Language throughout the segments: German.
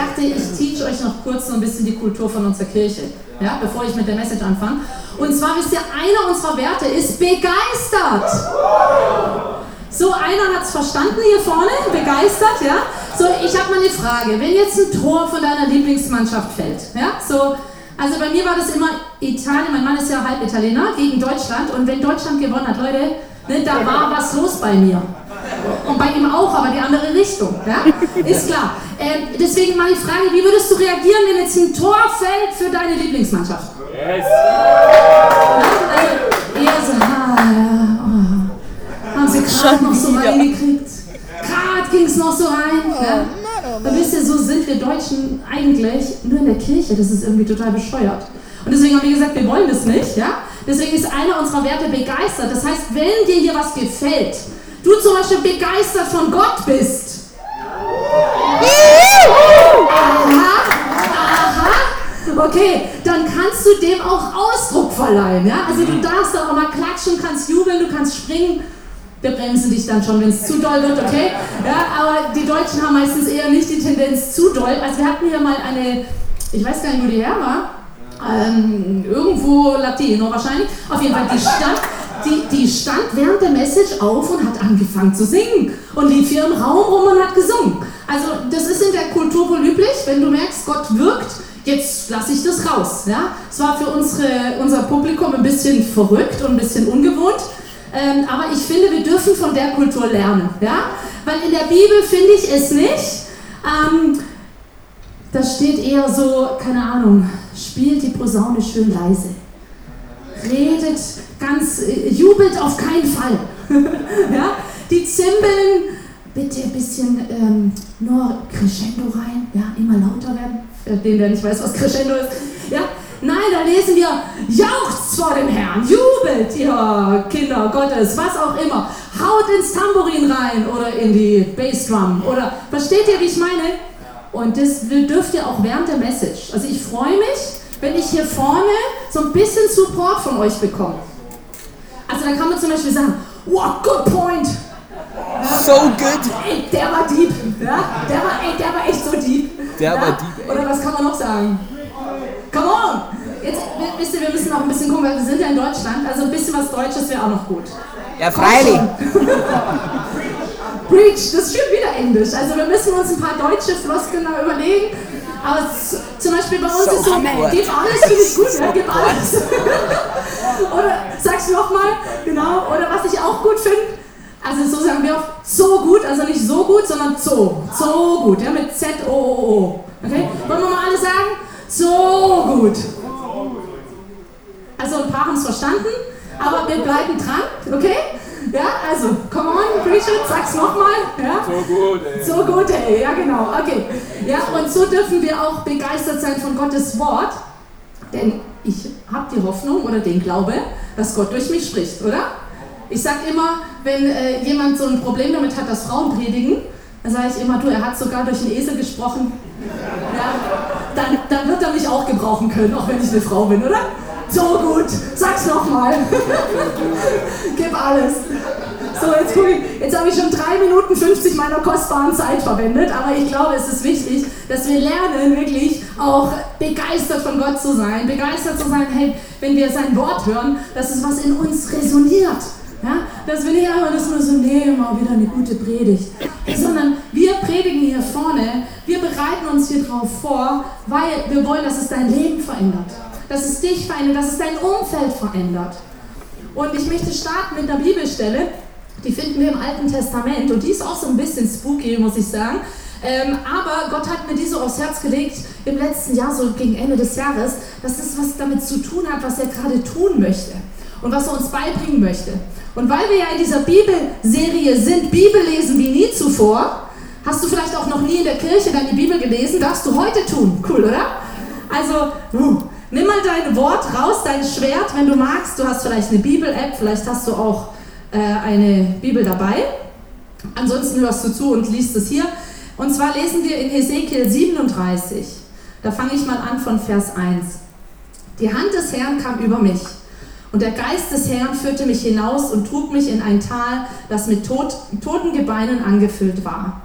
ich dachte, ich teach euch noch kurz so ein bisschen die Kultur von unserer Kirche, ja, bevor ich mit der Message anfange. Und zwar wisst ihr, einer unserer Werte ist begeistert. So, einer hat es verstanden hier vorne, begeistert, ja? So, ich habe mal eine Frage. Wenn jetzt ein Tor von deiner Lieblingsmannschaft fällt, ja? So, also bei mir war das immer Italien, mein Mann ist ja halb Italiener, gegen Deutschland. Und wenn Deutschland gewonnen hat, Leute, ne, da war was los bei mir. Und bei ihm auch, aber die andere Richtung. Ja? Ist klar. Ähm, deswegen mal die Frage, wie würdest du reagieren, wenn jetzt ein Tor fällt für deine Lieblingsmannschaft? Yes. Ja, also eher so, ah, ja, oh. haben sie gerade noch so reingekriegt. Gerade ging es noch so rein. Ja? Und wisst ihr, so sind wir Deutschen eigentlich nur in der Kirche. Das ist irgendwie total bescheuert. Und deswegen haben wir gesagt, wir wollen das nicht. Ja? Deswegen ist einer unserer Werte begeistert. Das heißt, wenn dir hier was gefällt, du zum Beispiel begeistert von Gott bist. Aha, aha. Okay, dann kannst du dem auch Ausdruck verleihen. Ja? Also du darfst auch mal klatschen, kannst jubeln, du kannst springen. Wir bremsen dich dann schon, wenn es zu doll wird, okay? Ja, aber die Deutschen haben meistens eher nicht die Tendenz zu doll. Also wir hatten hier mal eine, ich weiß gar nicht, wo die her war, ähm, irgendwo Latino wahrscheinlich. Auf jeden Fall, die stand, die, die stand während der Message auf und hat angefangen zu singen und lief hier im Raum rum und hat gesungen. Also das ist in der Kultur wohl üblich, wenn du merkst, Gott wirkt, jetzt lasse ich das raus. Ja? Es war für unsere, unser Publikum ein bisschen verrückt und ein bisschen ungewohnt, ähm, aber ich finde, wir dürfen von der Kultur lernen. Ja? Weil in der Bibel finde ich es nicht. Ähm, da steht eher so, keine Ahnung, spielt die Posaune schön leise. Redet ganz, äh, jubelt auf keinen Fall. ja? Die Zimbeln, bitte ein bisschen ähm, nur Crescendo rein, ja, immer lauter werden, für den, der nicht weiß, was Crescendo ist. Ja? Nein, da lesen wir, jauchzt vor dem Herrn, jubelt, ihr Kinder Gottes, was auch immer. Haut ins Tambourin rein oder in die Bassdrum. Oder versteht ihr, wie ich meine? Und das dürft ihr auch während der Message. Also ich freue mich, wenn ich hier vorne so ein bisschen Support von euch bekomme. Also da kann man zum Beispiel sagen, what good point. So good. Ey, der war deep. Ja? Der, war, ey, der war echt so deep. Der ja? war deep. Ey. Oder was kann man noch sagen? Come on! Jetzt, wisst ihr, wir müssen noch ein bisschen gucken, weil wir sind ja in Deutschland. Also ein bisschen was Deutsches wäre auch noch gut. Ja, freilich. Preach, das ist schon wieder Englisch. Also wir müssen uns ein paar deutsche Floskeln überlegen. Aber zum Beispiel bei uns so ist so, gib alles, finde ich gut, ja, gib alles. oder sag's nochmal, genau, oder was ich auch gut finde, also so sagen wir oft, so gut, also nicht so gut, sondern so, so gut, ja, mit Z-O-O-O. Okay? Wollen wir mal alle sagen? So gut. Also ein paar haben es verstanden, aber wir bleiben dran, okay? Ja, also, come on, Preacher, sag's nochmal. Ja? So gut, ey. So gut, ey, ja genau, okay. Ja, und so dürfen wir auch begeistert sein von Gottes Wort, denn ich habe die Hoffnung oder den Glaube, dass Gott durch mich spricht, oder? Ich sage immer, wenn äh, jemand so ein Problem damit hat, dass Frauen predigen, dann sage ich immer, du, er hat sogar durch einen Esel gesprochen. Ja, dann, dann wird er mich auch gebrauchen können, auch wenn ich eine Frau bin, oder? So gut, sag's nochmal. Gib alles. So, jetzt gucke ich, jetzt habe ich schon 3 Minuten 50 meiner kostbaren Zeit verwendet, aber ich glaube, es ist wichtig, dass wir lernen, wirklich auch begeistert von Gott zu sein, begeistert zu sein, hey, wenn wir sein Wort hören, dass es was in uns resoniert. Ja? Dass wir nicht einfach das nur so nehmen, auch wieder eine gute Predigt, sondern wir predigen hier vorne, wir bereiten uns hier drauf vor, weil wir wollen, dass es dein Leben verändert dass es dich verändert, dass es dein Umfeld verändert. Und ich möchte starten mit einer Bibelstelle, die finden wir im Alten Testament und die ist auch so ein bisschen spooky, muss ich sagen. Ähm, aber Gott hat mir die so aufs Herz gelegt im letzten Jahr, so gegen Ende des Jahres, dass das was damit zu tun hat, was er gerade tun möchte und was er uns beibringen möchte. Und weil wir ja in dieser Bibelserie sind, Bibel lesen wie nie zuvor, hast du vielleicht auch noch nie in der Kirche deine Bibel gelesen, darfst du heute tun. Cool, oder? Also, uh, Nimm mal dein Wort raus, dein Schwert, wenn du magst. Du hast vielleicht eine Bibel-App, vielleicht hast du auch äh, eine Bibel dabei. Ansonsten hörst du zu und liest es hier. Und zwar lesen wir in Ezekiel 37. Da fange ich mal an von Vers 1. Die Hand des Herrn kam über mich. Und der Geist des Herrn führte mich hinaus und trug mich in ein Tal, das mit tot, toten Gebeinen angefüllt war.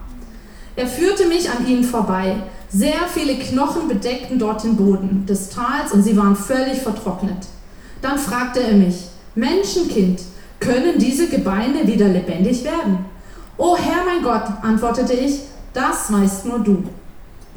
Er führte mich an ihnen vorbei, Sehr viele Knochen bedeckten dort den Boden des Tals und sie waren völlig vertrocknet. Dann fragte er mich, Menschenkind, können diese Gebeine wieder lebendig werden? O Herr mein Gott, antwortete ich, das weißt nur du.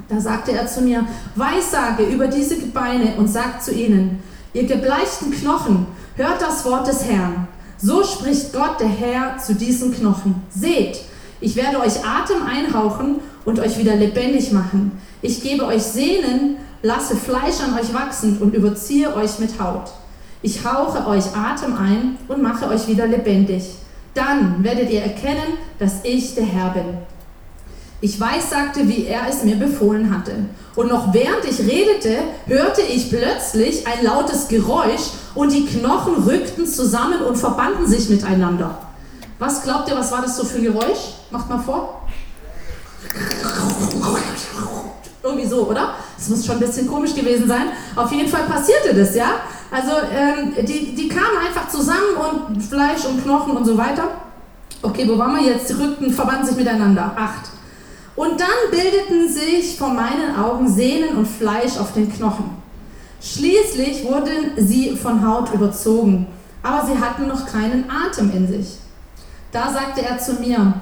Da sagte er zu mir, Weissage über diese Gebeine und sag zu ihnen, ihr gebleichten Knochen, hört das Wort des Herrn. So spricht Gott der Herr zu diesen Knochen. Seht, ich werde euch Atem einhauchen und euch wieder lebendig machen. Ich gebe euch Sehnen, lasse Fleisch an euch wachsen und überziehe euch mit Haut. Ich hauche euch Atem ein und mache euch wieder lebendig. Dann werdet ihr erkennen, dass ich der Herr bin. Ich weiß, sagte, wie er es mir befohlen hatte. Und noch während ich redete, hörte ich plötzlich ein lautes Geräusch und die Knochen rückten zusammen und verbanden sich miteinander. Was glaubt ihr, was war das so für ein Geräusch? Macht mal vor. Irgendwie so, oder? Das muss schon ein bisschen komisch gewesen sein. Auf jeden Fall passierte das, ja? Also ähm, die, die kamen einfach zusammen und Fleisch und Knochen und so weiter. Okay, wo waren wir jetzt? Die rückten, verbanden sich miteinander. Acht. Und dann bildeten sich vor meinen Augen Sehnen und Fleisch auf den Knochen. Schließlich wurden sie von Haut überzogen, aber sie hatten noch keinen Atem in sich. Da sagte er zu mir,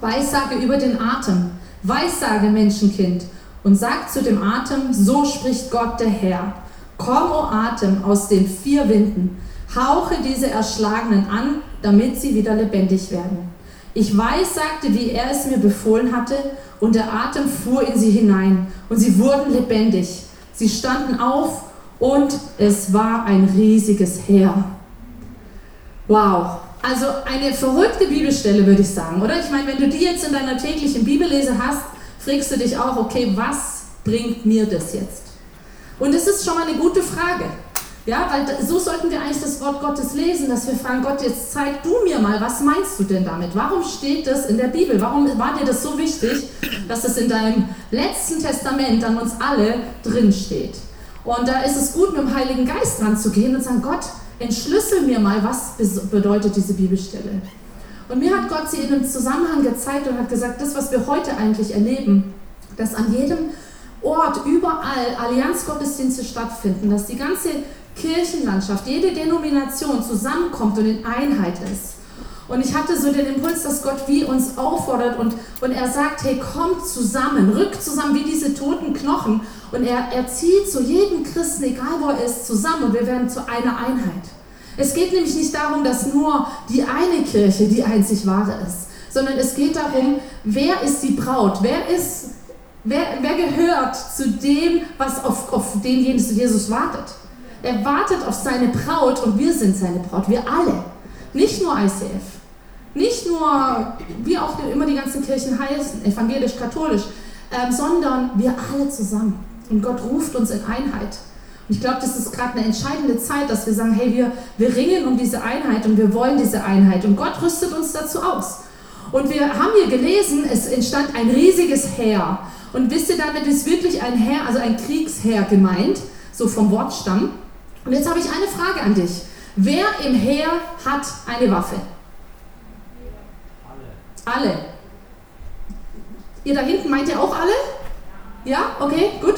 Weissage über den Atem, Weissage Menschenkind, und sagt zu dem Atem, so spricht Gott der Herr. Komm, o Atem, aus den vier Winden, hauche diese Erschlagenen an, damit sie wieder lebendig werden. Ich weiß, sagte, wie er es mir befohlen hatte, und der Atem fuhr in sie hinein, und sie wurden lebendig. Sie standen auf, und es war ein riesiges Heer. Wow, also eine verrückte Bibelstelle, würde ich sagen, oder? Ich meine, wenn du die jetzt in deiner täglichen Bibellese hast, fragst du dich auch, okay, was bringt mir das jetzt? Und es ist schon mal eine gute Frage. Ja, weil so sollten wir eigentlich das Wort Gottes lesen, dass wir fragen, Gott, jetzt zeig du mir mal, was meinst du denn damit? Warum steht das in der Bibel? Warum war dir das so wichtig, dass es in deinem letzten Testament an uns alle drin steht? Und da ist es gut, mit dem Heiligen Geist dran zu gehen und sagen, Gott, entschlüssel mir mal, was bedeutet diese Bibelstelle. Und mir hat Gott sie in einem Zusammenhang gezeigt und hat gesagt, das, was wir heute eigentlich erleben, dass an jedem Ort, überall Allianzgottesdienste stattfinden, dass die ganze Kirchenlandschaft, jede Denomination zusammenkommt und in Einheit ist. Und ich hatte so den Impuls, dass Gott wie uns auffordert und, und er sagt, hey, kommt zusammen, rückt zusammen wie diese toten Knochen. Und er, er zieht zu jedem Christen, egal wo er ist, zusammen und wir werden zu einer Einheit. Es geht nämlich nicht darum, dass nur die eine Kirche die einzig wahre ist, sondern es geht darum, wer ist die Braut, wer ist, wer, wer gehört zu dem, was auf, auf den Jesus wartet. Er wartet auf seine Braut und wir sind seine Braut, wir alle. Nicht nur ICF. Nicht nur, wie auch immer die ganzen Kirchen heißen, evangelisch, katholisch, ähm, sondern wir alle zusammen. Und Gott ruft uns in Einheit. Und ich glaube, das ist gerade eine entscheidende Zeit, dass wir sagen, hey, wir, wir ringen um diese Einheit und wir wollen diese Einheit. Und Gott rüstet uns dazu aus. Und wir haben hier gelesen, es entstand ein riesiges Heer. Und wisst ihr, damit ist wirklich ein Heer, also ein Kriegsheer gemeint, so vom Wortstamm. Und jetzt habe ich eine Frage an dich. Wer im Heer hat eine Waffe? Alle. Ihr da hinten meint ihr auch alle? Ja, okay, gut.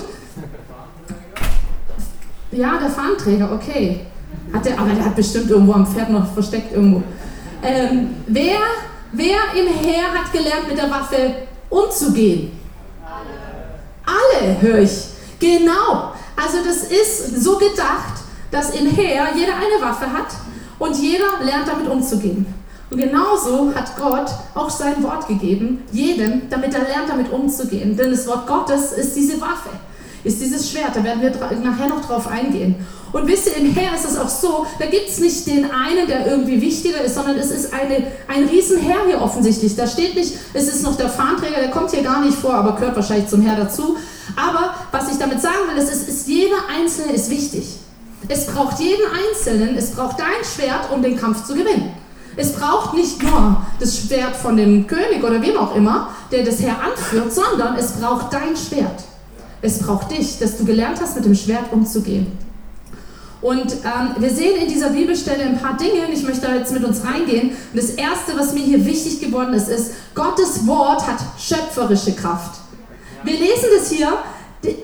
Ja, der Fahnenträger, okay. Hat der, aber der hat bestimmt irgendwo am Pferd noch versteckt irgendwo. Ähm, wer, wer im Heer hat gelernt, mit der Waffe umzugehen? Alle. Alle, höre ich. Genau. Also das ist so gedacht, dass im Heer jeder eine Waffe hat und jeder lernt damit umzugehen. Und genauso hat Gott auch sein Wort gegeben, jedem, damit er lernt, damit umzugehen. Denn das Wort Gottes ist diese Waffe, ist dieses Schwert. Da werden wir nachher noch drauf eingehen. Und wisst ihr, im Heer ist es auch so, da gibt es nicht den einen, der irgendwie wichtiger ist, sondern es ist eine, ein Riesenheer hier offensichtlich. Da steht nicht, es ist noch der Fahnenträger, der kommt hier gar nicht vor, aber gehört wahrscheinlich zum Heer dazu. Aber was ich damit sagen will, ist, ist, ist jeder Einzelne ist wichtig. Es braucht jeden Einzelnen, es braucht dein Schwert, um den Kampf zu gewinnen. Es braucht nicht nur das Schwert von dem König oder wem auch immer, der das Heer anführt, sondern es braucht dein Schwert. Es braucht dich, dass du gelernt hast, mit dem Schwert umzugehen. Und ähm, wir sehen in dieser Bibelstelle ein paar Dinge, und ich möchte da jetzt mit uns reingehen. Und das Erste, was mir hier wichtig geworden ist, ist, Gottes Wort hat schöpferische Kraft. Wir lesen das hier.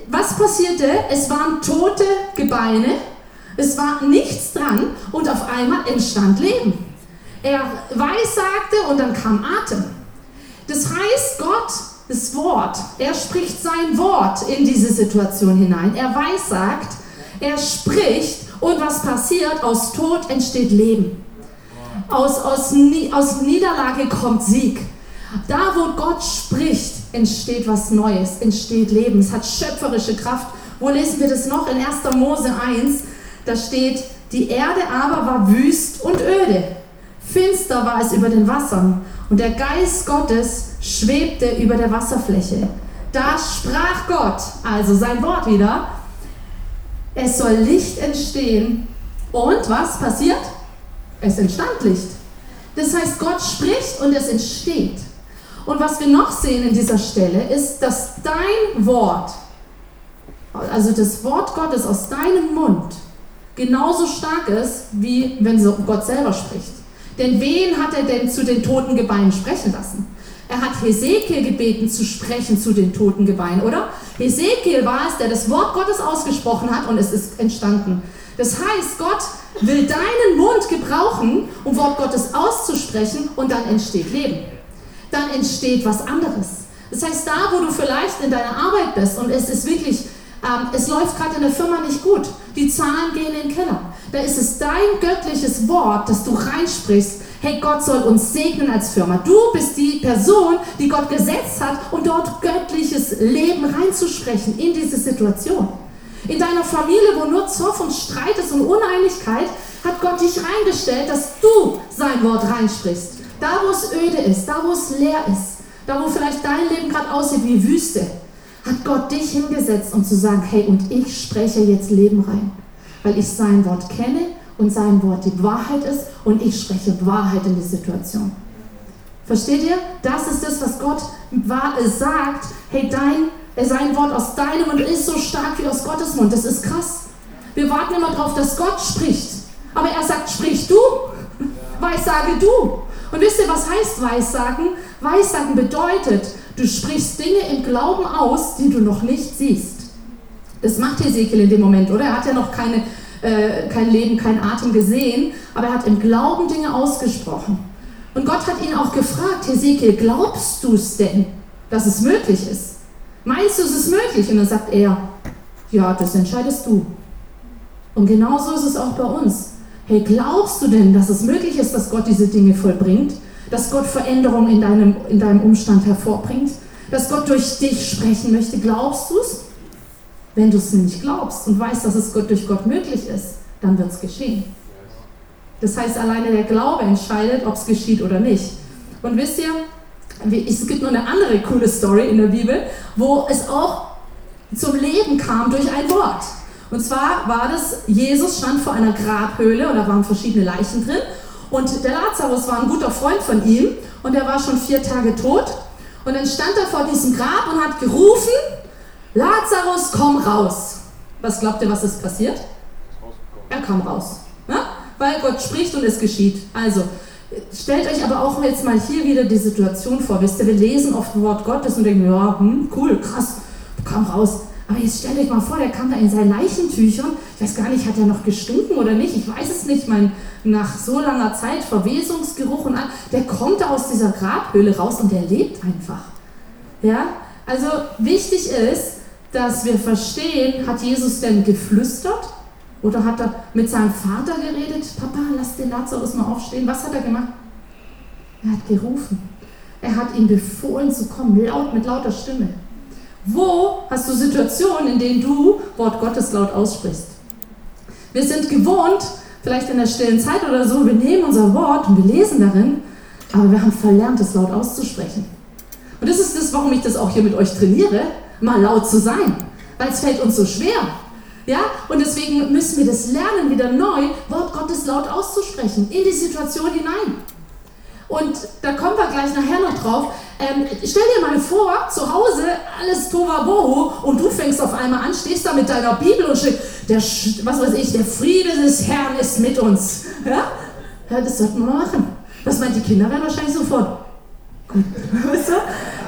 Was passierte? Es waren tote Gebeine, es war nichts dran und auf einmal entstand Leben. Er weissagte und dann kam Atem. Das heißt, Gott, das Wort, er spricht sein Wort in diese Situation hinein. Er weissagt, er spricht und was passiert? Aus Tod entsteht Leben. Aus, aus, aus Niederlage kommt Sieg. Da, wo Gott spricht, entsteht was Neues, entsteht Leben. Es hat schöpferische Kraft. Wo lesen wir das noch? In 1. Mose 1, da steht, die Erde aber war wüst und öde. Finster war es über den Wassern und der Geist Gottes schwebte über der Wasserfläche. Da sprach Gott, also sein Wort wieder, es soll Licht entstehen. Und was passiert? Es entstand Licht. Das heißt, Gott spricht und es entsteht. Und was wir noch sehen in dieser Stelle ist, dass dein Wort, also das Wort Gottes aus deinem Mund, genauso stark ist, wie wenn Gott selber spricht. Denn wen hat er denn zu den toten Gebeinen sprechen lassen? Er hat Hesekiel gebeten zu sprechen zu den toten Gebeinen, oder? Hesekiel war es, der das Wort Gottes ausgesprochen hat und es ist entstanden. Das heißt, Gott will deinen Mund gebrauchen, um Wort Gottes auszusprechen und dann entsteht Leben dann entsteht was anderes. Das heißt, da, wo du vielleicht in deiner Arbeit bist und es ist wirklich, ähm, es läuft gerade in der Firma nicht gut, die Zahlen gehen in den Keller, da ist es dein göttliches Wort, das du reinsprichst. Hey, Gott soll uns segnen als Firma. Du bist die Person, die Gott gesetzt hat, um dort göttliches Leben reinzusprechen in diese Situation. In deiner Familie, wo nur Zoff und Streit ist und Uneinigkeit, hat Gott dich reingestellt, dass du sein Wort reinsprichst. Da, wo es öde ist, da, wo es leer ist, da, wo vielleicht dein Leben gerade aussieht wie Wüste, hat Gott dich hingesetzt, um zu sagen, hey, und ich spreche jetzt Leben rein, weil ich sein Wort kenne und sein Wort die Wahrheit ist und ich spreche Wahrheit in die Situation. Versteht ihr? Das ist das, was Gott sagt. Hey, dein, sein Wort aus deinem Mund ist so stark wie aus Gottes Mund. Das ist krass. Wir warten immer darauf, dass Gott spricht. Aber er sagt, sprich du, weil sage du. Und wisst ihr, was heißt Weissagen? Weissagen bedeutet, du sprichst Dinge im Glauben aus, die du noch nicht siehst. Das macht Hesekiel in dem Moment, oder? Er hat ja noch keine, äh, kein Leben, kein Atem gesehen, aber er hat im Glauben Dinge ausgesprochen. Und Gott hat ihn auch gefragt, Hesekiel, glaubst du es denn, dass es möglich ist? Meinst du, es ist möglich? Und dann sagt er, ja, das entscheidest du. Und genauso ist es auch bei uns. Hey, glaubst du denn, dass es möglich ist, dass Gott diese Dinge vollbringt? Dass Gott Veränderungen in deinem, in deinem Umstand hervorbringt? Dass Gott durch dich sprechen möchte? Glaubst du es? Wenn du es nicht glaubst und weißt, dass es Gott durch Gott möglich ist, dann wird es geschehen. Das heißt, alleine der Glaube entscheidet, ob es geschieht oder nicht. Und wisst ihr, es gibt noch eine andere coole Story in der Bibel, wo es auch zum Leben kam durch ein Wort. Und zwar war das, Jesus stand vor einer Grabhöhle und da waren verschiedene Leichen drin. Und der Lazarus war ein guter Freund von ihm und er war schon vier Tage tot. Und dann stand er vor diesem Grab und hat gerufen, Lazarus, komm raus. Was glaubt ihr, was ist passiert? Er kam raus. Ja? Weil Gott spricht und es geschieht. Also, stellt euch aber auch jetzt mal hier wieder die Situation vor. Wisst ihr, wir lesen oft Wort Gottes und denken, ja, hm, cool, krass, kam raus. Aber jetzt stellt euch mal vor, der kam da in seinen Leichentüchern. Ich weiß gar nicht, hat er noch gestunken oder nicht? Ich weiß es nicht. Mein, nach so langer Zeit Verwesungsgeruch und all, der kommt da aus dieser Grabhöhle raus und der lebt einfach. Ja? Also wichtig ist, dass wir verstehen, hat Jesus denn geflüstert? Oder hat er mit seinem Vater geredet? Papa, lass den Lazarus mal aufstehen. Was hat er gemacht? Er hat gerufen. Er hat ihm befohlen zu kommen, laut mit lauter Stimme. Wo hast du Situationen, in denen du Wort Gottes laut aussprichst? Wir sind gewohnt, vielleicht in der stillen Zeit oder so, wir nehmen unser Wort und wir lesen darin, aber wir haben verlernt, es laut auszusprechen. Und das ist das, warum ich das auch hier mit euch trainiere, mal laut zu sein, weil es fällt uns so schwer. Ja? Und deswegen müssen wir das lernen, wieder neu Wort Gottes laut auszusprechen, in die Situation hinein. Und da kommen wir gleich nachher noch drauf. Ähm, stell dir mal vor, zu Hause alles Tovabohu und du fängst auf einmal an, stehst da mit deiner Bibel und steht, der, was weiß ich, der Friede des Herrn ist mit uns. Ja? ja das sollten wir mal machen. Was meint die Kinder werden wahrscheinlich sofort. Gut, weißt du?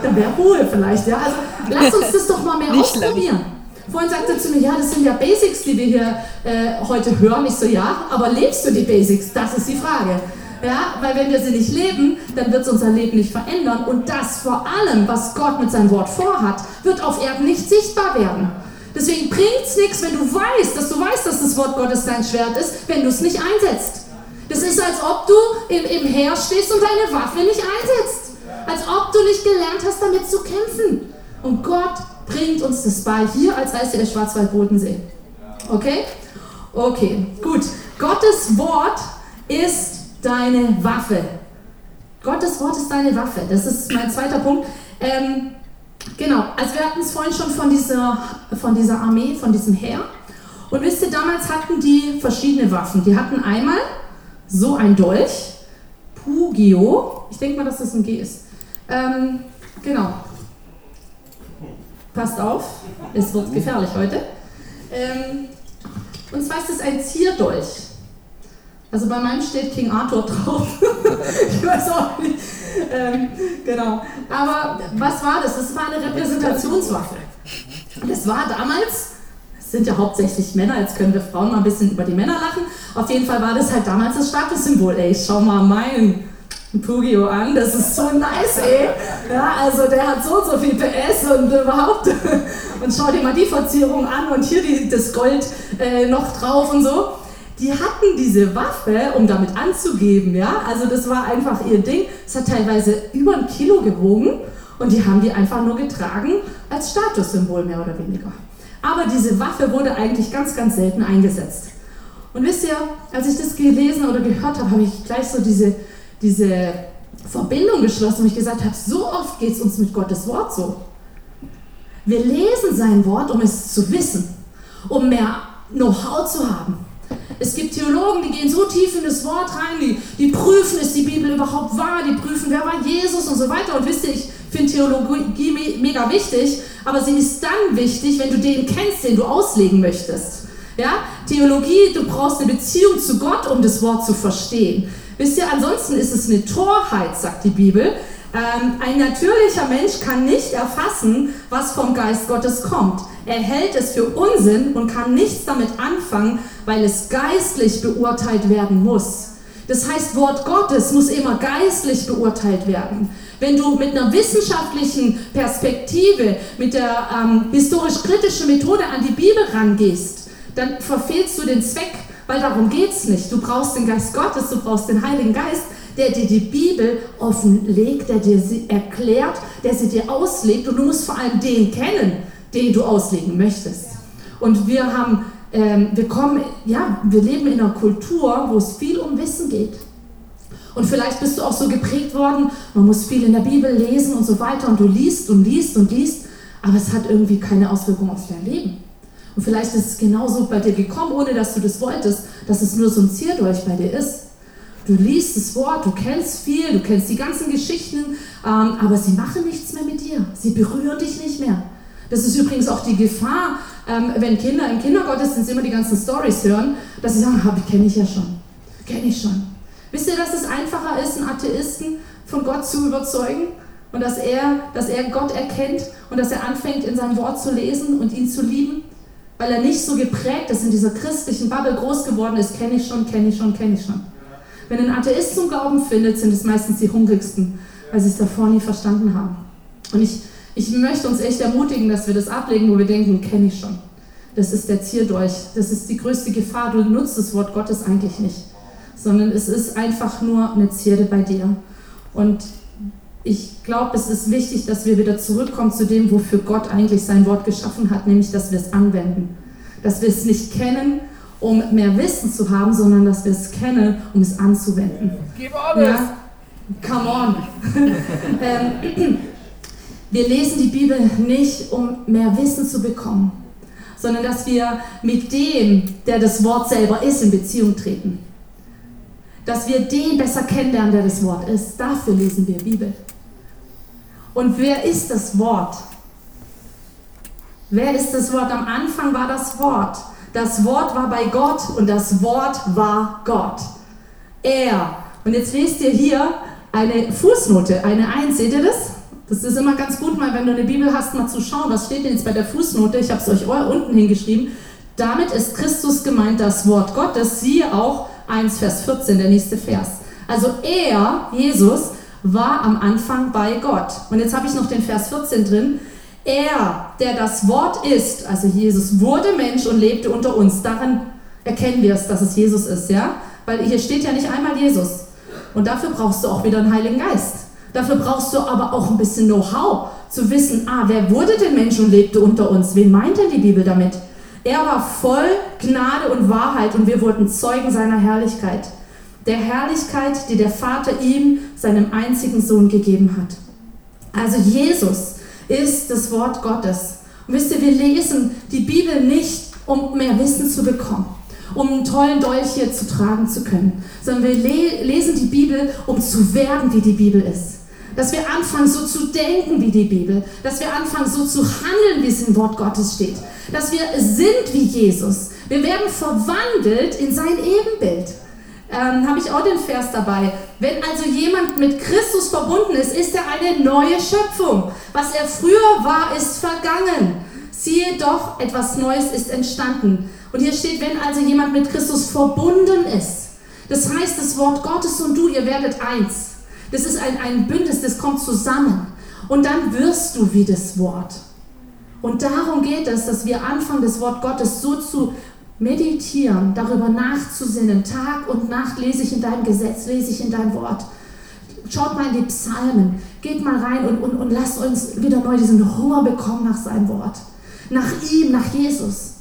Dann wäre Ruhe vielleicht, ja. Also Lass uns das doch mal mehr Nicht lang. ausprobieren. Vorhin sagte er zu mir, ja, das sind ja Basics, die wir hier äh, heute hören. Ich so, ja, aber lebst du die Basics? Das ist die Frage. Ja, weil wenn wir sie nicht leben, dann wird es unser Leben nicht verändern. Und das vor allem, was Gott mit seinem Wort vorhat, wird auf Erden nicht sichtbar werden. Deswegen bringt es nichts, wenn du weißt, dass du weißt, dass das Wort Gottes dein Schwert ist, wenn du es nicht einsetzt. Das ist, als ob du im, im Heer stehst und deine Waffe nicht einsetzt. Als ob du nicht gelernt hast, damit zu kämpfen. Und Gott bringt uns das bei, hier als der Schwarzwald-Bodensee. Okay? Okay, gut. Gottes Wort ist deine Waffe. Gottes Wort ist deine Waffe. Das ist mein zweiter Punkt. Ähm, genau, also wir hatten es vorhin schon von dieser, von dieser Armee, von diesem Heer. Und wisst ihr, damals hatten die verschiedene Waffen. Die hatten einmal so ein Dolch, Pugio. Ich denke mal, dass das ein G ist. Ähm, genau. Passt auf, es wird gefährlich heute. Ähm, und zwar ist es ein Zierdolch. Also bei meinem steht King Arthur drauf. ich weiß auch nicht. Ähm, genau. Aber was war das? Das war eine Repräsentationswaffe. Das war damals, es sind ja hauptsächlich Männer, jetzt können wir Frauen mal ein bisschen über die Männer lachen. Auf jeden Fall war das halt damals das Statussymbol. Ey, schau mal meinen Pugio an, das ist so nice, ey. Ja, also der hat so und so viel PS und überhaupt. Und schau dir mal die Verzierung an und hier die, das Gold äh, noch drauf und so die hatten diese Waffe, um damit anzugeben, ja. Also das war einfach ihr Ding. Es hat teilweise über ein Kilo gewogen und die haben die einfach nur getragen als Statussymbol mehr oder weniger. Aber diese Waffe wurde eigentlich ganz, ganz selten eingesetzt. Und wisst ihr, als ich das gelesen oder gehört habe, habe ich gleich so diese, diese Verbindung geschlossen und ich gesagt habe, so oft geht es uns mit Gottes Wort so. Wir lesen sein Wort, um es zu wissen, um mehr Know-how zu haben, es gibt Theologen, die gehen so tief in das Wort rein, die, die prüfen, ist die Bibel überhaupt wahr, die prüfen, wer war Jesus und so weiter. Und wisst ihr, ich finde Theologie me mega wichtig, aber sie ist dann wichtig, wenn du den kennst, den du auslegen möchtest. Ja? Theologie, du brauchst eine Beziehung zu Gott, um das Wort zu verstehen. Wisst ihr, ansonsten ist es eine Torheit, sagt die Bibel. Ähm, ein natürlicher Mensch kann nicht erfassen, was vom Geist Gottes kommt. Er hält es für Unsinn und kann nichts damit anfangen, weil es geistlich beurteilt werden muss. Das heißt, Wort Gottes muss immer geistlich beurteilt werden. Wenn du mit einer wissenschaftlichen Perspektive, mit der ähm, historisch-kritischen Methode an die Bibel rangehst, dann verfehlst du den Zweck, weil darum geht es nicht. Du brauchst den Geist Gottes, du brauchst den Heiligen Geist, der dir die Bibel offenlegt, der dir sie erklärt, der sie dir auslegt und du musst vor allem den kennen, den du auslegen möchtest. Und wir haben, ähm, wir kommen, ja, wir leben in einer Kultur, wo es viel um Wissen geht. Und vielleicht bist du auch so geprägt worden, man muss viel in der Bibel lesen und so weiter und du liest und liest und liest, aber es hat irgendwie keine Auswirkung auf dein Leben. Und vielleicht ist es genauso bei dir gekommen, ohne dass du das wolltest, dass es nur so ein Zierdolch bei dir ist. Du liest das Wort, du kennst viel, du kennst die ganzen Geschichten, ähm, aber sie machen nichts mehr mit dir. Sie berühren dich nicht mehr. Das ist übrigens auch die Gefahr, ähm, wenn Kinder im Kindergottesdienst immer die ganzen Stories hören, dass sie sagen, habe kenne ich ja schon, kenne ich schon. Wisst ihr, dass es einfacher ist, einen Atheisten von Gott zu überzeugen und dass er, dass er Gott erkennt und dass er anfängt, in seinem Wort zu lesen und ihn zu lieben, weil er nicht so geprägt ist, in dieser christlichen Bubble groß geworden ist, kenne ich schon, kenne ich schon, kenne ich schon. Wenn ein Atheist zum Glauben findet, sind es meistens die hungrigsten, weil sie es davor nie verstanden haben. Und ich, ich möchte uns echt ermutigen, dass wir das ablegen, wo wir denken, kenne ich schon. Das ist der Zierdolch. Das ist die größte Gefahr. Du nutzt das Wort Gottes eigentlich nicht, sondern es ist einfach nur eine Zierde bei dir. Und ich glaube, es ist wichtig, dass wir wieder zurückkommen zu dem, wofür Gott eigentlich sein Wort geschaffen hat, nämlich, dass wir es anwenden. Dass wir es nicht kennen, um mehr Wissen zu haben, sondern dass wir es kennen, um es anzuwenden. Gib alles! Ja? Come on! wir lesen die Bibel nicht, um mehr Wissen zu bekommen, sondern dass wir mit dem, der das Wort selber ist, in Beziehung treten. Dass wir den besser kennenlernen, der das Wort ist. Dafür lesen wir Bibel. Und wer ist das Wort? Wer ist das Wort? Am Anfang war das Wort. Das Wort war bei Gott und das Wort war Gott. Er. Und jetzt lest ihr hier eine Fußnote, eine Eins. Seht ihr das? Das ist immer ganz gut, mal wenn du eine Bibel hast, mal zu schauen, was steht denn jetzt bei der Fußnote. Ich habe es euch unten hingeschrieben. Damit ist Christus gemeint, das Wort Gottes. Siehe auch 1, Vers 14, der nächste Vers. Also er, Jesus, war am Anfang bei Gott. Und jetzt habe ich noch den Vers 14 drin. Er, der das Wort ist, also Jesus, wurde Mensch und lebte unter uns. Daran erkennen wir es, dass es Jesus ist, ja? Weil hier steht ja nicht einmal Jesus. Und dafür brauchst du auch wieder einen Heiligen Geist. Dafür brauchst du aber auch ein bisschen Know-how, zu wissen, ah, wer wurde denn Mensch und lebte unter uns? Wen meint denn die Bibel damit? Er war voll Gnade und Wahrheit und wir wurden Zeugen seiner Herrlichkeit. Der Herrlichkeit, die der Vater ihm, seinem einzigen Sohn, gegeben hat. Also Jesus ist das Wort Gottes. Und wisst ihr, wir lesen die Bibel nicht, um mehr Wissen zu bekommen, um einen tollen Dolch hier zu tragen zu können, sondern wir le lesen die Bibel, um zu werden, wie die Bibel ist. Dass wir anfangen, so zu denken wie die Bibel. Dass wir anfangen, so zu handeln, wie es im Wort Gottes steht. Dass wir sind wie Jesus. Wir werden verwandelt in sein Ebenbild ähm, habe ich auch den Vers dabei. Wenn also jemand mit Christus verbunden ist, ist er eine neue Schöpfung. Was er früher war, ist vergangen. Siehe doch, etwas Neues ist entstanden. Und hier steht, wenn also jemand mit Christus verbunden ist. Das heißt, das Wort Gottes und du, ihr werdet eins. Das ist ein, ein Bündnis, das kommt zusammen. Und dann wirst du wie das Wort. Und darum geht es, dass wir anfangen, das Wort Gottes so zu meditieren, darüber nachzusinnen. Tag und Nacht lese ich in deinem Gesetz, lese ich in dein Wort. Schaut mal in die Psalmen, geht mal rein und, und, und lasst uns wieder neu diesen Hunger bekommen nach seinem Wort. Nach ihm, nach Jesus.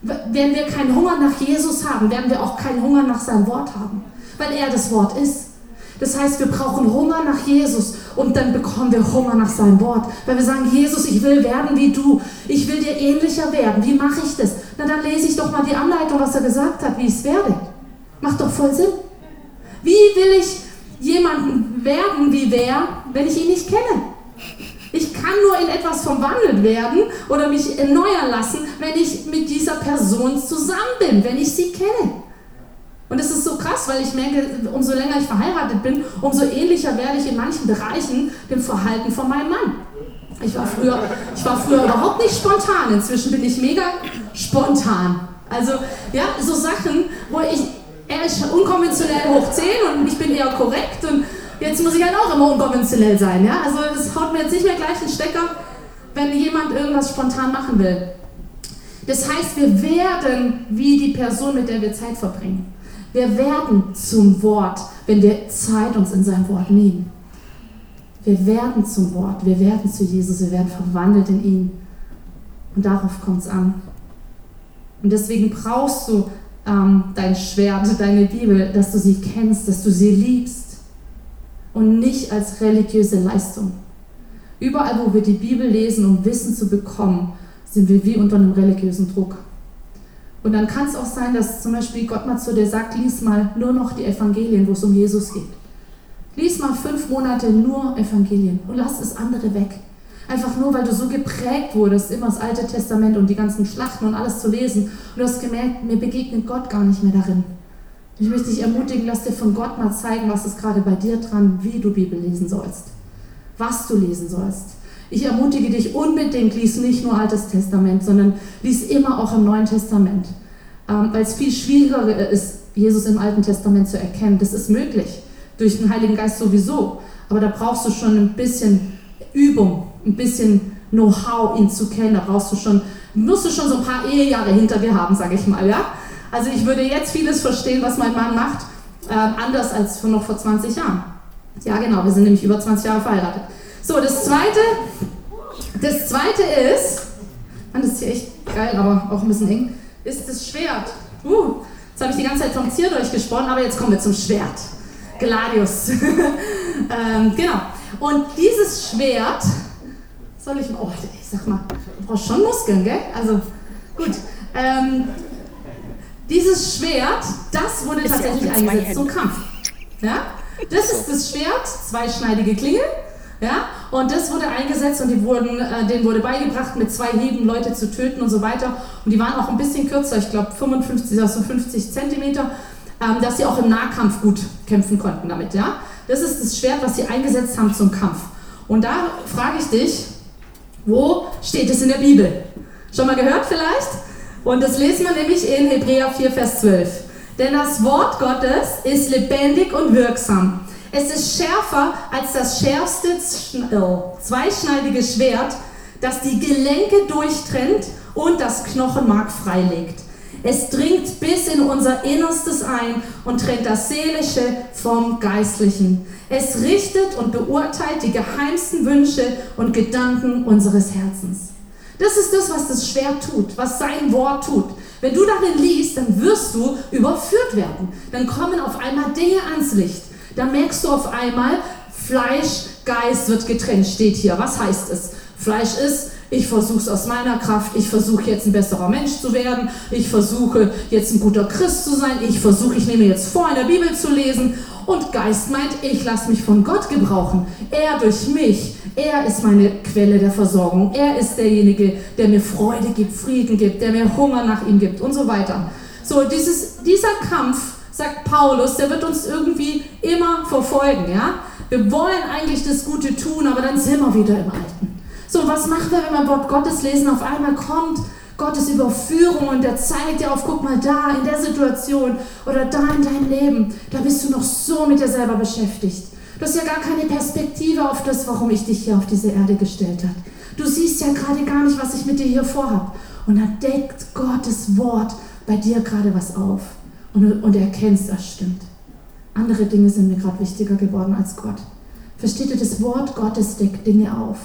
Wenn wir keinen Hunger nach Jesus haben, werden wir auch keinen Hunger nach seinem Wort haben, weil er das Wort ist. Das heißt, wir brauchen Hunger nach Jesus und dann bekommen wir Hunger nach seinem Wort. Weil wir sagen, Jesus, ich will werden wie du. Ich will dir ähnlicher werden. Wie mache ich das? Na, dann lese ich doch mal die Anleitung, was er gesagt hat, wie ich es werde. Macht doch voll Sinn. Wie will ich jemanden werden wie wer, wenn ich ihn nicht kenne? Ich kann nur in etwas verwandelt werden oder mich erneuern lassen, wenn ich mit dieser Person zusammen bin, wenn ich sie kenne. Und es ist so krass, weil ich merke, umso länger ich verheiratet bin, umso ähnlicher werde ich in manchen Bereichen dem Verhalten von meinem Mann. Ich war früher, ich war früher überhaupt nicht spontan. Inzwischen bin ich mega spontan. Also, ja, so Sachen, wo ich, er ist unkonventionell hoch 10 und ich bin eher korrekt und jetzt muss ich halt auch immer unkonventionell sein, ja. Also, es haut mir jetzt nicht mehr gleich den Stecker, wenn jemand irgendwas spontan machen will. Das heißt, wir werden wie die Person, mit der wir Zeit verbringen. Wir werden zum Wort, wenn wir Zeit uns in sein Wort nehmen. Wir werden zum Wort, wir werden zu Jesus, wir werden verwandelt in ihn. Und darauf kommt es an. Und deswegen brauchst du ähm, dein Schwert, deine Bibel, dass du sie kennst, dass du sie liebst. Und nicht als religiöse Leistung. Überall, wo wir die Bibel lesen, um Wissen zu bekommen, sind wir wie unter einem religiösen Druck. Und dann kann es auch sein, dass zum Beispiel Gott mal zu dir sagt, lies mal nur noch die Evangelien, wo es um Jesus geht. Lies mal fünf Monate nur Evangelien und lass das andere weg. Einfach nur, weil du so geprägt wurdest, immer das Alte Testament und die ganzen Schlachten und alles zu lesen. Und du hast gemerkt, mir begegnet Gott gar nicht mehr darin. Ich möchte dich ermutigen, lass dir von Gott mal zeigen, was ist gerade bei dir dran, wie du Bibel lesen sollst. Was du lesen sollst. Ich ermutige dich unbedingt, lies nicht nur Altes Testament, sondern lies immer auch im Neuen Testament. Ähm, Weil es viel schwieriger ist, Jesus im Alten Testament zu erkennen. Das ist möglich, durch den Heiligen Geist sowieso. Aber da brauchst du schon ein bisschen Übung, ein bisschen Know-how, ihn zu kennen. Da brauchst du schon, musst du schon so ein paar Ehejahre hinter dir haben, sage ich mal. Ja? Also ich würde jetzt vieles verstehen, was mein Mann macht, äh, anders als noch vor 20 Jahren. Ja, genau, wir sind nämlich über 20 Jahre verheiratet. So, das zweite, das zweite ist, Mann, das ist hier echt geil, aber auch ein bisschen eng, ist das Schwert. Uh, jetzt habe ich die ganze Zeit vom Zier durchgesponnen, aber jetzt kommen wir zum Schwert. Gladius. ähm, genau. Und dieses Schwert, soll ich mal, oh, ich sag mal, du brauchst schon Muskeln, gell? Also, gut. Ähm, dieses Schwert, das wurde ist tatsächlich eingesetzt zum Kampf. Ja? Das ist das Schwert, zweischneidige Klinge. Ja? Und das wurde eingesetzt und die wurden, äh, denen wurde beigebracht, mit zwei Hieben Leute zu töten und so weiter. Und die waren auch ein bisschen kürzer, ich glaube 55, also 50 Zentimeter, ähm, dass sie auch im Nahkampf gut kämpfen konnten damit. Ja? Das ist das Schwert, was sie eingesetzt haben zum Kampf. Und da frage ich dich, wo steht es in der Bibel? Schon mal gehört vielleicht? Und das lesen wir nämlich in Hebräer 4, Vers 12. Denn das Wort Gottes ist lebendig und wirksam. Es ist schärfer als das schärfste äh, zweischneidige Schwert, das die Gelenke durchtrennt und das Knochenmark freilegt. Es dringt bis in unser Innerstes ein und trennt das Seelische vom Geistlichen. Es richtet und beurteilt die geheimsten Wünsche und Gedanken unseres Herzens. Das ist das, was das Schwert tut, was sein Wort tut. Wenn du darin liest, dann wirst du überführt werden. Dann kommen auf einmal Dinge ans Licht. Dann merkst du auf einmal, Fleisch, Geist wird getrennt, steht hier. Was heißt es? Fleisch ist, ich versuche es aus meiner Kraft, ich versuche jetzt ein besserer Mensch zu werden, ich versuche jetzt ein guter Christ zu sein, ich versuche, ich nehme jetzt vor, in der Bibel zu lesen. Und Geist meint, ich lasse mich von Gott gebrauchen. Er durch mich, er ist meine Quelle der Versorgung. Er ist derjenige, der mir Freude gibt, Frieden gibt, der mir Hunger nach ihm gibt und so weiter. So, dieses, dieser Kampf, sagt Paulus, der wird uns irgendwie immer verfolgen. Ja? Wir wollen eigentlich das Gute tun, aber dann sind wir wieder im Alten. So, was machen wir, wenn wir Wort Gottes lesen? Auf einmal kommt Gottes Überführung und der zeigt dir auf, guck mal da in der Situation oder da in deinem Leben, da bist du noch so mit dir selber beschäftigt. Du hast ja gar keine Perspektive auf das, warum ich dich hier auf diese Erde gestellt habe. Du siehst ja gerade gar nicht, was ich mit dir hier vorhab. Und da deckt Gottes Wort bei dir gerade was auf. Und, und erkennst, das stimmt. Andere Dinge sind mir gerade wichtiger geworden als Gott. Versteht ihr, das Wort Gottes deckt Dinge auf.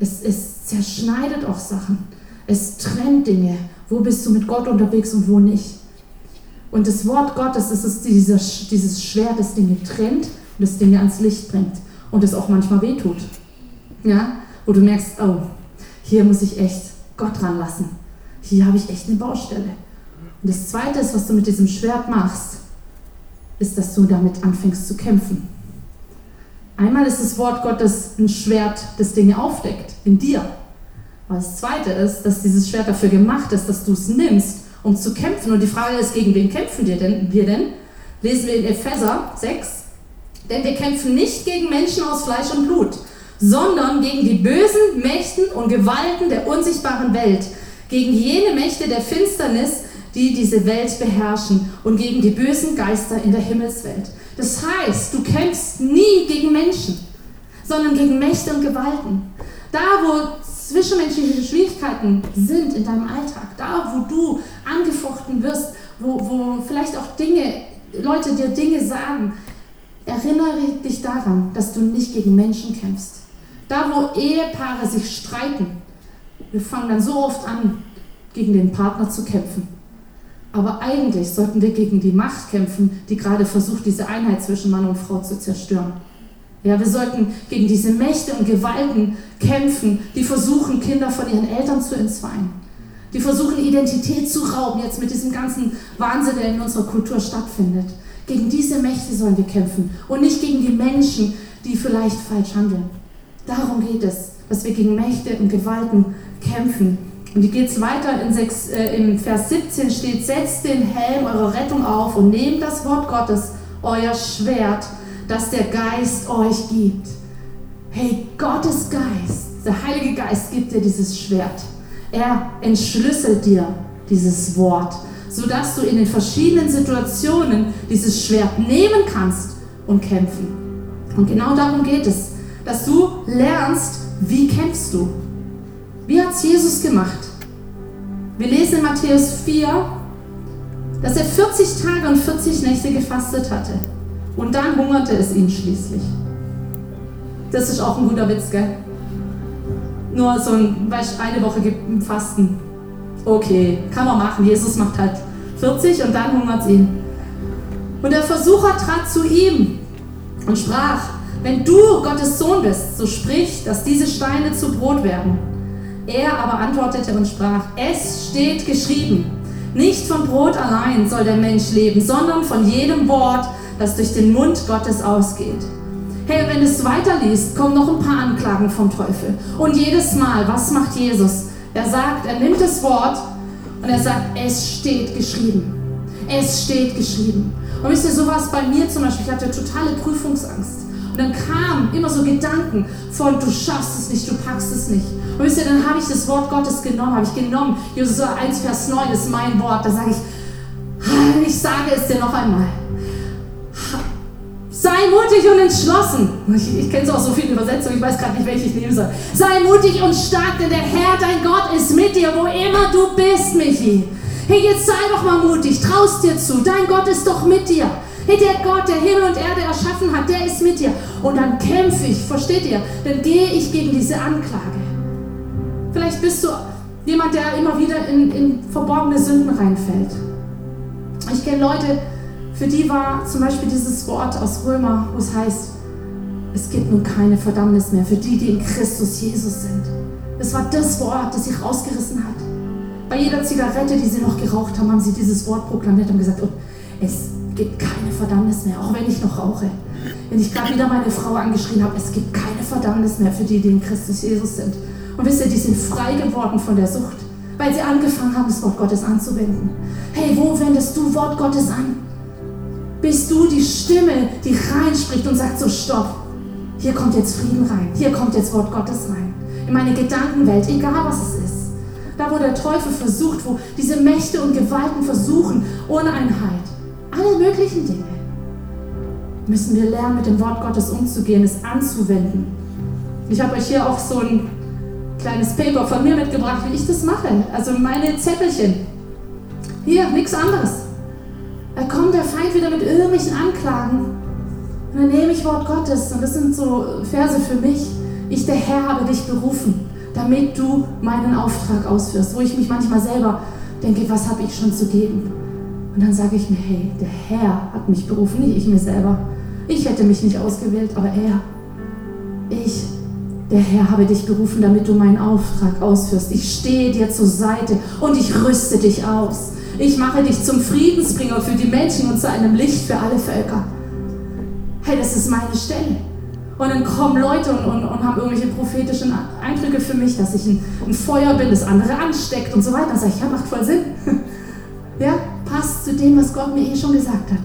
Es, es zerschneidet auch Sachen. Es trennt Dinge. Wo bist du mit Gott unterwegs und wo nicht? Und das Wort Gottes, das ist dieser, dieses Schwert, das Dinge trennt und das Dinge ans Licht bringt. Und das auch manchmal wehtut. Ja? Wo du merkst, oh, hier muss ich echt Gott dran lassen. Hier habe ich echt eine Baustelle. Und das Zweite ist, was du mit diesem Schwert machst, ist, dass du damit anfängst zu kämpfen. Einmal ist das Wort Gottes ein Schwert, das Dinge aufdeckt, in dir. Aber das Zweite ist, dass dieses Schwert dafür gemacht ist, dass du es nimmst, um zu kämpfen. Und die Frage ist, gegen wen kämpfen wir denn? Wir denn? Lesen wir in Epheser 6. Denn wir kämpfen nicht gegen Menschen aus Fleisch und Blut, sondern gegen die bösen Mächten und Gewalten der unsichtbaren Welt, gegen jene Mächte der Finsternis, die diese Welt beherrschen und gegen die bösen Geister in der Himmelswelt. Das heißt, du kämpfst nie gegen Menschen, sondern gegen Mächte und Gewalten. Da, wo zwischenmenschliche Schwierigkeiten sind in deinem Alltag, da, wo du angefochten wirst, wo, wo vielleicht auch Dinge, Leute dir Dinge sagen, erinnere dich daran, dass du nicht gegen Menschen kämpfst. Da, wo Ehepaare sich streiten, wir fangen dann so oft an, gegen den Partner zu kämpfen. Aber eigentlich sollten wir gegen die Macht kämpfen, die gerade versucht, diese Einheit zwischen Mann und Frau zu zerstören. Ja, wir sollten gegen diese Mächte und Gewalten kämpfen, die versuchen, Kinder von ihren Eltern zu entzweien. Die versuchen, Identität zu rauben, jetzt mit diesem ganzen Wahnsinn, der in unserer Kultur stattfindet. Gegen diese Mächte sollen wir kämpfen und nicht gegen die Menschen, die vielleicht falsch handeln. Darum geht es, dass wir gegen Mächte und Gewalten kämpfen. Und hier geht es weiter in 6, äh, im Vers 17 steht, setzt den Helm eurer Rettung auf und nehmt das Wort Gottes, euer Schwert, das der Geist euch gibt. Hey, Gottes Geist, der Heilige Geist gibt dir dieses Schwert. Er entschlüsselt dir dieses Wort, sodass du in den verschiedenen Situationen dieses Schwert nehmen kannst und kämpfen. Und genau darum geht es, dass du lernst, wie kämpfst du. Wie hat es Jesus gemacht? Wir lesen in Matthäus 4, dass er 40 Tage und 40 Nächte gefastet hatte. Und dann hungerte es ihn schließlich. Das ist auch ein guter Witz, gell? Nur so ein, eine Woche Fasten. Okay, kann man machen. Jesus macht halt 40 und dann hungert es ihn. Und der Versucher trat zu ihm und sprach, wenn du Gottes Sohn bist, so sprich, dass diese Steine zu Brot werden. Er aber antwortete und sprach, es steht geschrieben, nicht von Brot allein soll der Mensch leben, sondern von jedem Wort, das durch den Mund Gottes ausgeht. Hey, wenn du es weiterliest, kommen noch ein paar Anklagen vom Teufel. Und jedes Mal, was macht Jesus? Er sagt, er nimmt das Wort und er sagt, es steht geschrieben. Es steht geschrieben. Und wisst ihr, sowas bei mir zum Beispiel, ich hatte totale Prüfungsangst. Und dann kamen immer so Gedanken von, du schaffst es nicht, du packst es nicht. Und wisst ihr, dann habe ich das Wort Gottes genommen, habe ich genommen. Josua 1, Vers 9 ist mein Wort. Da sage ich, ich sage es dir noch einmal. Sei mutig und entschlossen. Ich, ich kenne so auch so viele Übersetzungen, ich weiß gerade nicht, welche ich nehmen soll. Sei mutig und stark, denn der Herr, dein Gott, ist mit dir, wo immer du bist, Michi. Hey, jetzt sei doch mal mutig, traust dir zu, dein Gott ist doch mit dir. Hey, der Gott, der Himmel und Erde erschaffen hat, der ist mit dir. Und dann kämpfe ich, versteht ihr? Dann gehe ich gegen diese Anklage. Vielleicht bist du jemand, der immer wieder in, in verborgene Sünden reinfällt. Ich kenne Leute, für die war zum Beispiel dieses Wort aus Römer, wo es heißt, es gibt nun keine Verdammnis mehr für die, die in Christus Jesus sind. Es war das Wort, das sie rausgerissen hat. Bei jeder Zigarette, die sie noch geraucht haben, haben sie dieses Wort proklamiert und gesagt, oh, es gibt keine Verdammnis mehr, auch wenn ich noch rauche. Wenn ich gerade wieder meine Frau angeschrien habe, es gibt keine Verdammnis mehr für die, die in Christus Jesus sind. Und wisst ihr, die sind frei geworden von der Sucht, weil sie angefangen haben, das Wort Gottes anzuwenden. Hey, wo wendest du Wort Gottes an? bist du die Stimme, die reinspricht und sagt so, stopp, hier kommt jetzt Frieden rein, hier kommt jetzt Wort Gottes rein. In meine Gedankenwelt, egal was es ist. Da, wo der Teufel versucht, wo diese Mächte und Gewalten versuchen, Uneinheit, alle möglichen Dinge, müssen wir lernen, mit dem Wort Gottes umzugehen, es anzuwenden. Ich habe euch hier auch so ein kleines Paper von mir mitgebracht, wie ich das mache. Also meine Zettelchen. Hier, nichts anderes. Da kommt der Feind wieder mit irgendwelchen Anklagen. Und dann nehme ich Wort Gottes und das sind so Verse für mich. Ich, der Herr, habe dich berufen, damit du meinen Auftrag ausführst. Wo ich mich manchmal selber denke, was habe ich schon zu geben? Und dann sage ich mir, hey, der Herr hat mich berufen, nicht ich mir selber. Ich hätte mich nicht ausgewählt, aber er. Ich, der Herr, habe dich berufen, damit du meinen Auftrag ausführst. Ich stehe dir zur Seite und ich rüste dich aus. Ich mache dich zum Friedensbringer für die Menschen und zu einem Licht für alle Völker. Hey, das ist meine Stelle. Und dann kommen Leute und, und, und haben irgendwelche prophetischen Eindrücke für mich, dass ich ein, ein, Feuer bin, das andere ansteckt und so weiter. Dann sage ich, ja, macht voll Sinn. ja, passt zu dem, was Gott mir eh schon gesagt hat.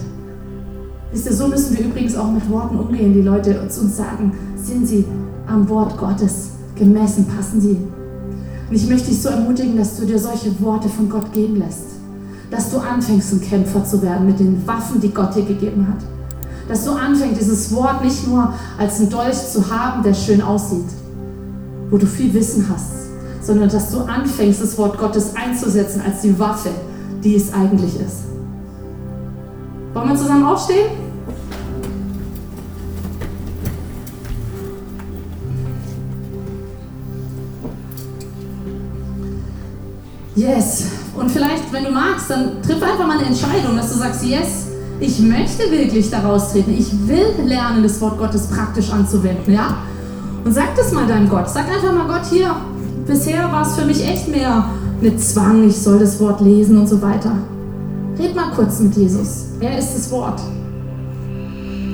Wisst ihr, so müssen wir übrigens auch mit Worten umgehen. Die Leute uns sagen, sind sie am Wort Gottes gemessen, passen sie. Und ich möchte dich so ermutigen, dass du dir solche Worte von Gott geben lässt dass du anfängst, ein Kämpfer zu werden mit den Waffen, die Gott dir gegeben hat. Dass du anfängst, dieses Wort nicht nur als ein Dolch zu haben, der schön aussieht, wo du viel Wissen hast, sondern dass du anfängst, das Wort Gottes einzusetzen als die Waffe, die es eigentlich ist. Wollen wir zusammen aufstehen? Yes. Und vielleicht, wenn du magst, dann triff einfach mal eine Entscheidung, dass du sagst, yes, ich möchte wirklich daraus treten. Ich will lernen, das Wort Gottes praktisch anzuwenden, ja? Und sag das mal deinem Gott. Sag einfach mal, Gott, hier, bisher war es für mich echt mehr mit Zwang, ich soll das Wort lesen und so weiter. Red mal kurz mit Jesus. Er ist das Wort.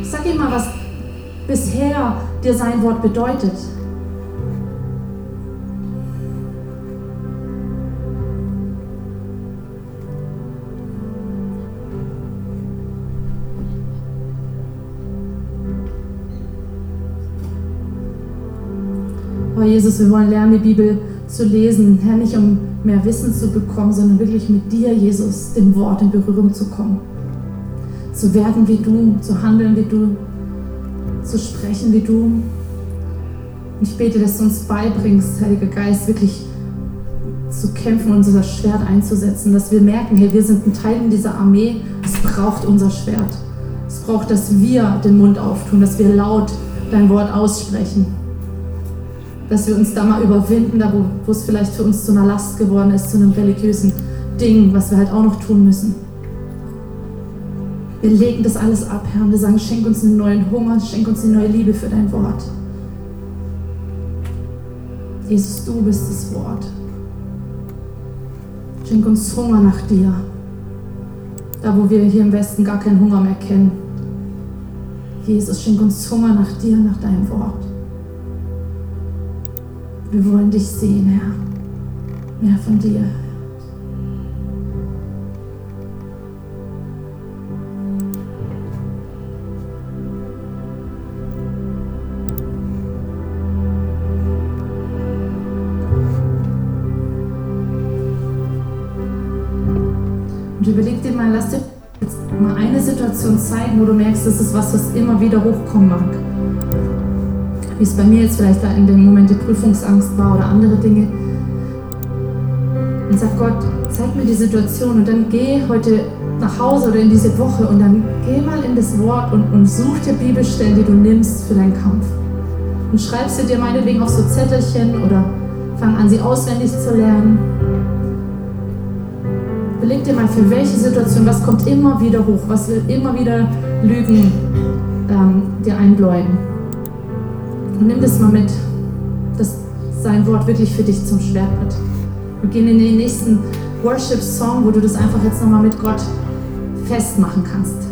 Sag ihm mal, was bisher dir sein Wort bedeutet. Oh Jesus, wir wollen lernen, die Bibel zu lesen. Herr, nicht um mehr Wissen zu bekommen, sondern wirklich mit dir, Jesus, dem Wort in Berührung zu kommen. Zu werden wie du, zu handeln wie du, zu sprechen wie du. Und ich bete, dass du uns beibringst, Heiliger Geist, wirklich zu kämpfen und unser Schwert einzusetzen, dass wir merken, hey, wir sind ein Teil in dieser Armee, es braucht unser Schwert. Es braucht, dass wir den Mund auftun, dass wir laut dein Wort aussprechen dass wir uns da mal überwinden, da wo, es vielleicht für uns zu einer Last geworden ist, zu einem religiösen Ding, was wir halt auch noch tun müssen. Wir legen das alles ab, Herr, und wir sagen, schenk uns einen neuen Hunger, schenk uns eine neue Liebe für dein Wort. Jesus, du bist das Wort. Schenk uns Hunger nach dir. Da, wo wir hier im Westen gar keinen Hunger mehr kennen. Jesus, schenk uns Hunger nach dir, nach deinem Wort. Wir wollen dich sehen, Herr. Mehr von dir. Und überleg dir mal, lass dir jetzt mal eine Situation zeigen, wo du merkst, das ist was, was immer wieder hochkommen mag. Wie es bei mir jetzt vielleicht da in dem Moment die Prüfungsangst war oder andere Dinge. Und sag Gott, zeig mir die Situation und dann geh heute nach Hause oder in diese Woche und dann geh mal in das Wort und, und such dir Bibelstellen, die du nimmst für deinen Kampf. Und schreib sie dir meinetwegen auf so Zettelchen oder fang an, sie auswendig zu lernen. Überleg dir mal, für welche Situation, was kommt immer wieder hoch, was will immer wieder Lügen ähm, dir einbläuen. Und nimm das mal mit, dass sein Wort wirklich für dich zum Schwert wird. Wir gehen in den nächsten Worship-Song, wo du das einfach jetzt nochmal mit Gott festmachen kannst.